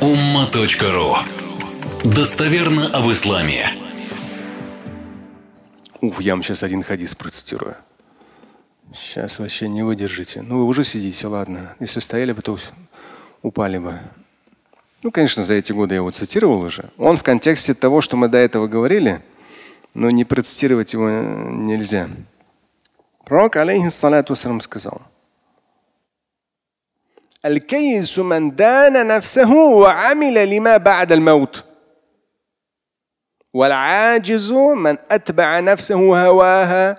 umma.ru Достоверно об исламе. Уф, я вам сейчас один хадис процитирую. Сейчас вообще не выдержите. Ну, вы уже сидите, ладно. Если стояли бы, то упали бы. Ну, конечно, за эти годы я его цитировал уже. Он в контексте того, что мы до этого говорили, но не процитировать его нельзя. Пророк, алейхиссалату сказал – الكيس من دان نفسه وعمل لما بعد الموت والعاجز من اتبع نفسه هواها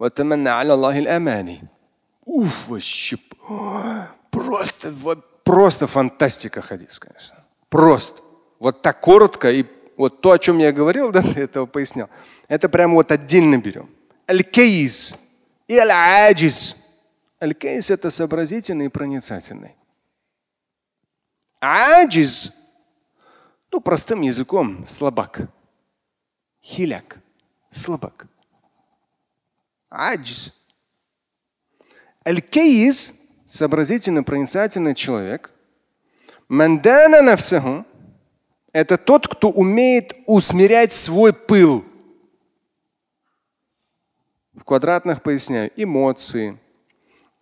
وتمنى على الله الاماني Уф, вообще просто, вот, просто фантастика хадис, конечно. Просто. Вот так коротко и вот то, о чем я говорил, да, этого пояснял. Это прямо вот отдельно берем. Аль-кейс и аль-аджиз. Аль-Кейс – это сообразительный и проницательный. Аджиз, ну, простым языком, слабак. Хиляк, слабак. Аджиз. Аль-Кейс – сообразительный, проницательный человек. Мандана навсаху – это тот, кто умеет усмирять свой пыл. В квадратных поясняю эмоции,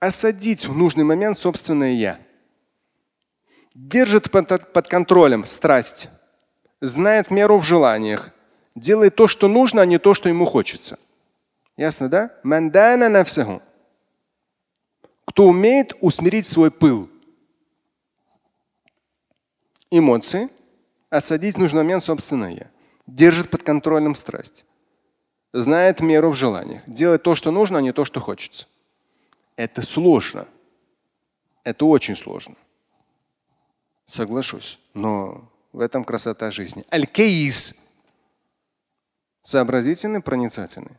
осадить в нужный момент собственное я. Держит под, контролем страсть, знает меру в желаниях, делает то, что нужно, а не то, что ему хочется. Ясно, да? Мандана на всего. Кто умеет усмирить свой пыл. Эмоции, осадить в нужный момент собственное я. Держит под контролем страсть. Знает меру в желаниях. Делает то, что нужно, а не то, что хочется. Это сложно. Это очень сложно. Соглашусь. Но в этом красота жизни. Аль-Кейс. Сообразительный, проницательный.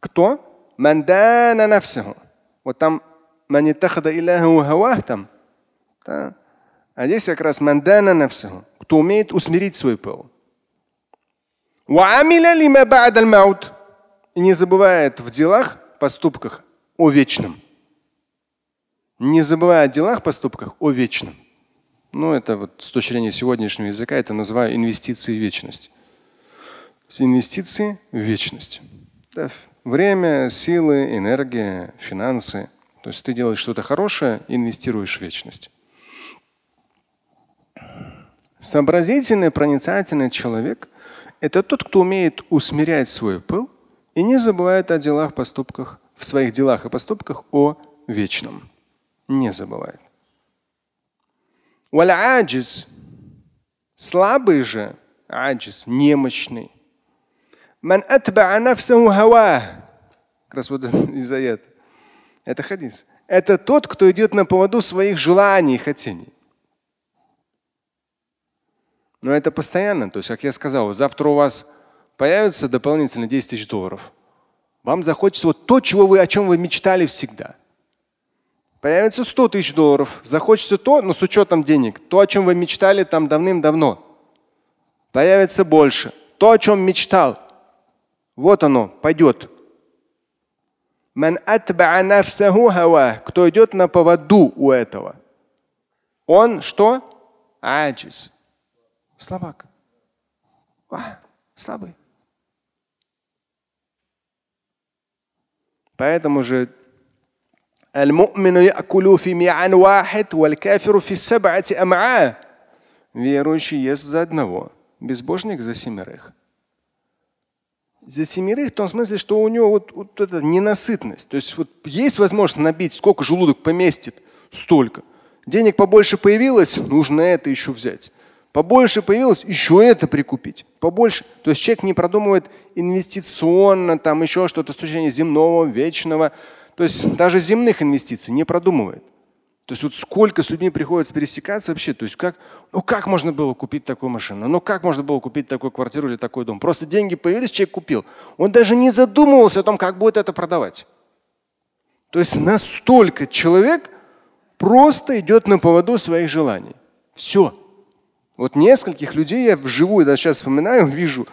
Кто? Мандана нафсаху. Вот там манитахада илляху хавах там. Да? А здесь как раз мандана нафсаху. Кто умеет усмирить свой пыл. И не забывает в делах, поступках о вечном не забывая о делах, поступках, о вечном. Ну, это вот с точки зрения сегодняшнего языка, это называю инвестиции в вечность. Инвестиции в вечность. Да, время, силы, энергия, финансы. То есть ты делаешь что-то хорошее, инвестируешь в вечность. Сообразительный, проницательный человек – это тот, кто умеет усмирять свой пыл и не забывает о делах, поступках, в своих делах и поступках о вечном не забывает. Валь-аджиз. Слабый же, аджиз, немощный. Ман атба'a нафсаху хава. Как раз вот из аят. Это хадис. Это тот, кто идет на поводу своих желаний и хотений. Но это постоянно. То есть, как я сказал, завтра у вас появится дополнительно 10 тысяч долларов. Вам захочется вот то, чего вы, о чем вы мечтали всегда. Появится 100 тысяч долларов. Захочется то, но с учетом денег. То, о чем вы мечтали там давным-давно. Появится больше. То, о чем мечтал. Вот оно, пойдет. Кто идет на поводу у этого? Он что? Аджиз. Слабак. А, слабый. Поэтому же المؤمن يأكل في ميعان واحد والكافر في سبعة أمعاء. Верующий ест за одного, безбожник за семерых. За семерых в том смысле, что у него вот, вот эта ненасытность. То есть вот есть возможность набить, сколько желудок поместит, столько. Денег побольше появилось, нужно это еще взять. Побольше появилось, еще это прикупить. Побольше. То есть человек не продумывает инвестиционно, там еще что-то с точки зрения земного, вечного. То есть даже земных инвестиций не продумывает. То есть вот сколько с людьми приходится пересекаться вообще, то есть как, ну как можно было купить такую машину, ну как можно было купить такую квартиру или такой дом. Просто деньги появились, человек купил. Он даже не задумывался о том, как будет это продавать. То есть настолько человек просто идет на поводу своих желаний. Все. Вот нескольких людей я вживую, даже сейчас вспоминаю, вижу,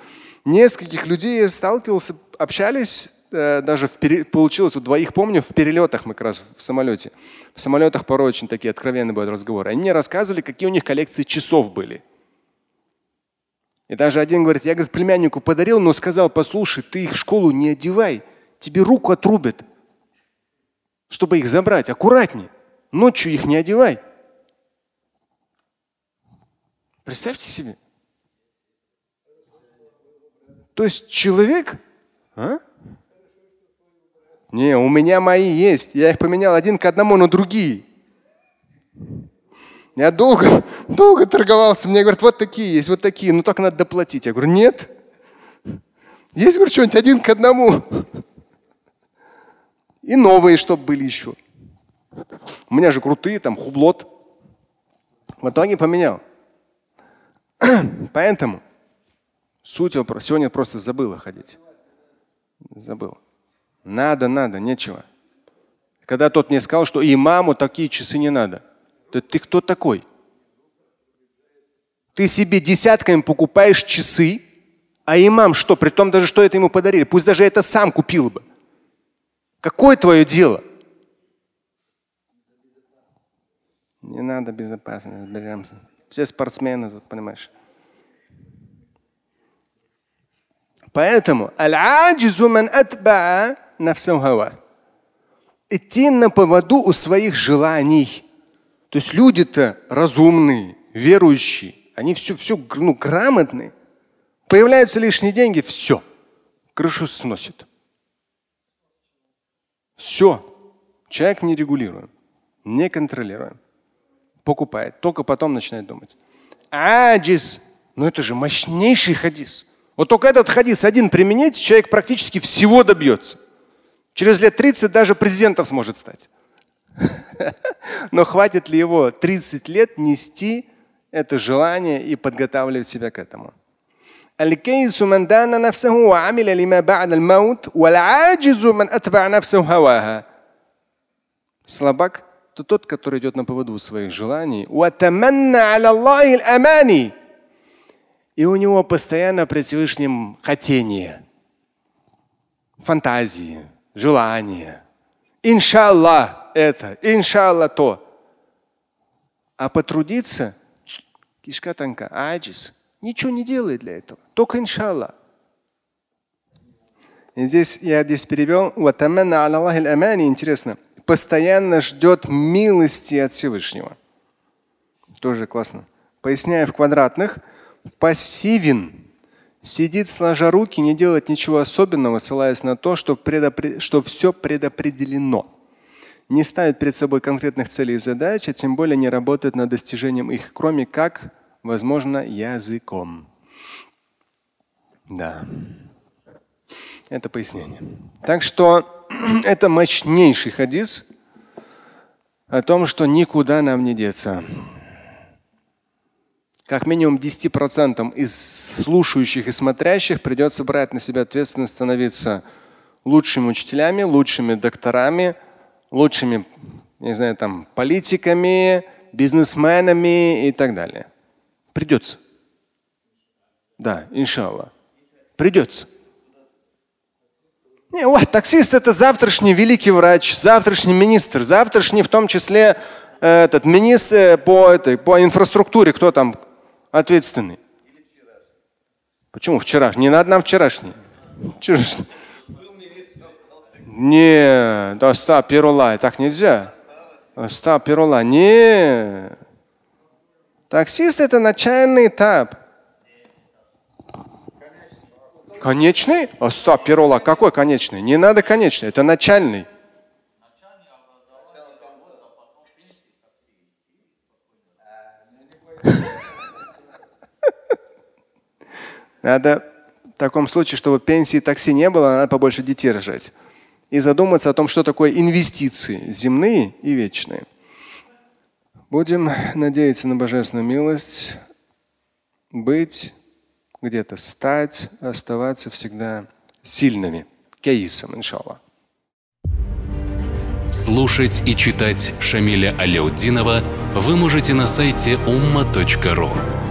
нескольких людей я сталкивался, общались даже в пере... получилось, у двоих помню, в перелетах мы как раз в самолете. В самолетах порой очень такие откровенные бывают разговоры. Они мне рассказывали, какие у них коллекции часов были. И даже один говорит, я говорит, племяннику подарил, но сказал, послушай, ты их в школу не одевай, тебе руку отрубят, чтобы их забрать. Аккуратней. Ночью их не одевай. Представьте себе. То есть человек, а? Не, у меня мои есть. Я их поменял один к одному на другие. Я долго, долго торговался. Мне говорят, вот такие есть, вот такие. Ну так надо доплатить. Я говорю, нет. Есть, говорю, что-нибудь один к одному. И новые, чтобы были еще. У меня же крутые, там хублот. В итоге поменял. Поэтому суть вопроса. Сегодня просто забыла ходить. Забыл. Надо, надо, нечего. Когда тот мне сказал, что имаму такие часы не надо. Да ты кто такой? Ты себе десятками покупаешь часы, а имам что? При том даже, что это ему подарили. Пусть даже это сам купил бы. Какое твое дело? Не надо безопасность, разберемся. Все спортсмены тут, понимаешь. Поэтому аль-аджизу ман атбаа нафсахава. Идти на поводу у своих желаний. То есть люди-то разумные, верующие, они все, все ну, грамотные. Появляются лишние деньги, все, крышу сносит. Все. Человек не регулируем, не контролируем. Покупает, только потом начинает думать. Аджиз. Ну это же мощнейший хадис. Вот только этот хадис один применить, человек практически всего добьется. Через лет 30 даже президентом сможет стать. Но хватит ли его 30 лет нести это желание и подготавливать себя к этому? الكيس من دان نفسه وعمل لما بعد الموت والعاجز من أتبع نفسه هواها. Слабак – то тот, который идет на поводу своих желаний. И у него постоянно при Всевышнем хотение, фантазии, желание. Иншаллах это, иншаллах то. А потрудиться, кишка танка, аджис, ничего не делает для этого. Только иншаллах. И здесь я здесь перевел, интересно, постоянно ждет милости от Всевышнего. Тоже классно. Поясняя в квадратных, пассивен, сидит сложа руки, не делает ничего особенного, ссылаясь на то, что, предопре... что все предопределено. Не ставит перед собой конкретных целей и задач, а тем более не работает над достижением их, кроме как, возможно, языком. Да. Это пояснение. Так что это мощнейший хадис о том, что никуда нам не деться как минимум 10% из слушающих и смотрящих придется брать на себя ответственность становиться лучшими учителями, лучшими докторами, лучшими, не знаю, там, политиками, бизнесменами и так далее. Придется. Да, иншаллах. Придется. Не, о, таксист это завтрашний великий врач, завтрашний министр, завтрашний в том числе э, этот министр э, по, этой, по инфраструктуре, кто там ответственный? Почему вчерашний? Не надо нам вчерашний. Вчерашний. Не, да ста перула, так нельзя. Ста перула, не. Таксист это начальный этап. Конечный? Оста перула, какой конечный? Не надо конечный, это начальный. Надо в таком случае, чтобы пенсии такси не было, надо побольше детей рожать. И задуматься о том, что такое инвестиции земные и вечные. Будем надеяться на божественную милость, быть где-то, стать, оставаться всегда сильными. Кейсом, иншаллах. Слушать и читать Шамиля Аляутдинова вы можете на сайте umma.ru.